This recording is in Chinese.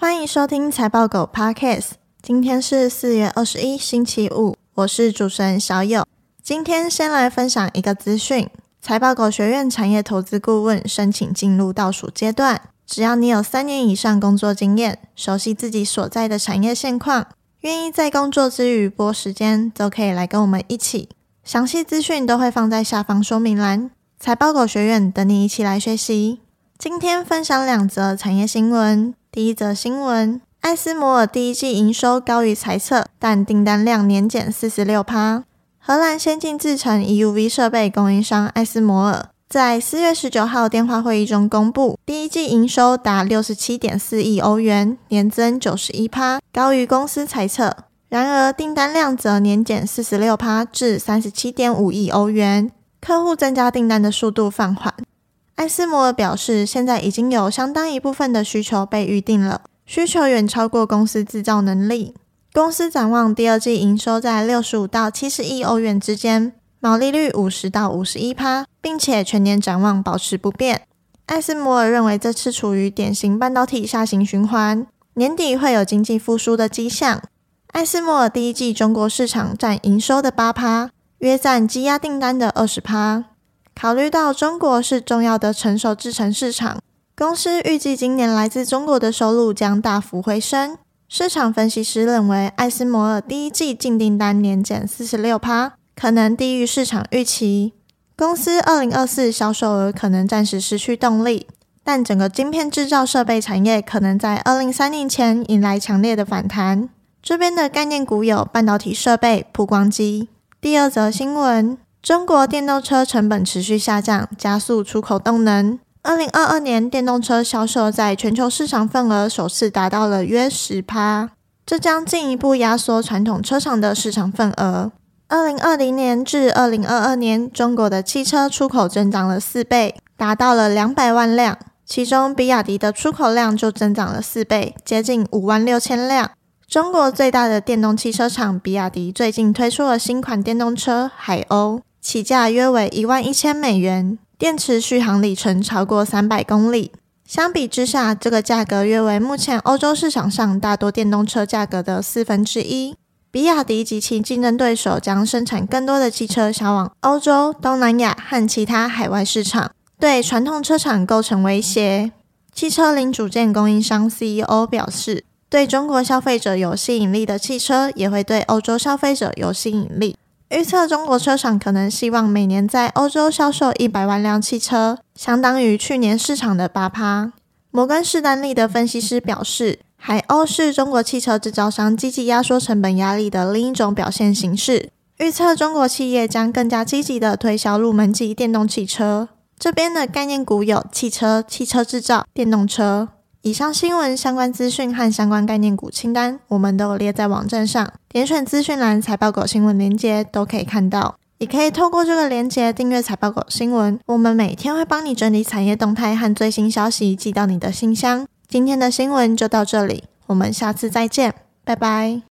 欢迎收听财报狗 Podcast。今天是四月二十一，星期五，我是主持人小友。今天先来分享一个资讯：财报狗学院产业投资顾问申请进入倒数阶段。只要你有三年以上工作经验，熟悉自己所在的产业现况，愿意在工作之余拨时间，都可以来跟我们一起。详细资讯都会放在下方说明栏。财报狗学院等你一起来学习。今天分享两则产业新闻。第一则新闻：艾斯摩尔第一季营收高于财测，但订单量年减四十六趴。荷兰先进制程 EUV 设备供应商艾斯摩尔在四月十九号电话会议中公布，第一季营收达六十七点四亿欧元，年增九十一趴，高于公司财测。然而，订单量则年减四十六趴，至三十七点五亿欧元。客户增加订单的速度放缓。艾斯摩尔表示，现在已经有相当一部分的需求被预定了，需求远超过公司制造能力。公司展望第二季营收在六十五到七十亿欧元之间，毛利率五十到五十一趴，并且全年展望保持不变。艾斯摩尔认为这次处于典型半导体下行循环，年底会有经济复苏的迹象。艾斯摩尔第一季中国市场占营收的八趴。约占积压订单的二十趴。考虑到中国是重要的成熟制程市场，公司预计今年来自中国的收入将大幅回升。市场分析师认为，艾斯摩尔第一季净订单年减四十六趴，可能低于市场预期。公司二零二四销售额可能暂时失去动力，但整个晶片制造设备产业可能在二零三零前迎来强烈的反弹。这边的概念股有半导体设备、曝光机。第二则新闻：中国电动车成本持续下降，加速出口动能。二零二二年电动车销售在全球市场份额首次达到了约十趴，这将进一步压缩传统车厂的市场份额。二零二零年至二零二二年，中国的汽车出口增长了四倍，达到了两百万辆，其中比亚迪的出口量就增长了四倍，接近五万六千辆。中国最大的电动汽车厂比亚迪最近推出了新款电动车海鸥，起价约为一万一千美元，电池续航里程超过三百公里。相比之下，这个价格约为目前欧洲市场上大多电动车价格的四分之一。比亚迪及其竞争对手将生产更多的汽车销往欧洲、东南亚和其他海外市场，对传统车厂构成威胁。汽车零组件供应商 CEO 表示。对中国消费者有吸引力的汽车，也会对欧洲消费者有吸引力。预测中国车厂可能希望每年在欧洲销售一百万辆汽车，相当于去年市场的八趴。摩根士丹利的分析师表示，海鸥是中国汽车制造商积极压缩成本压力的另一种表现形式。预测中国企业将更加积极地推销入门级电动汽车。这边的概念股有汽车、汽车制造、电动车。以上新闻相关资讯和相关概念股清单，我们都有列在网站上，点选资讯栏财报狗新闻链接都可以看到。也可以透过这个链接订阅财报狗新闻，我们每天会帮你整理产业动态和最新消息，寄到你的信箱。今天的新闻就到这里，我们下次再见，拜拜。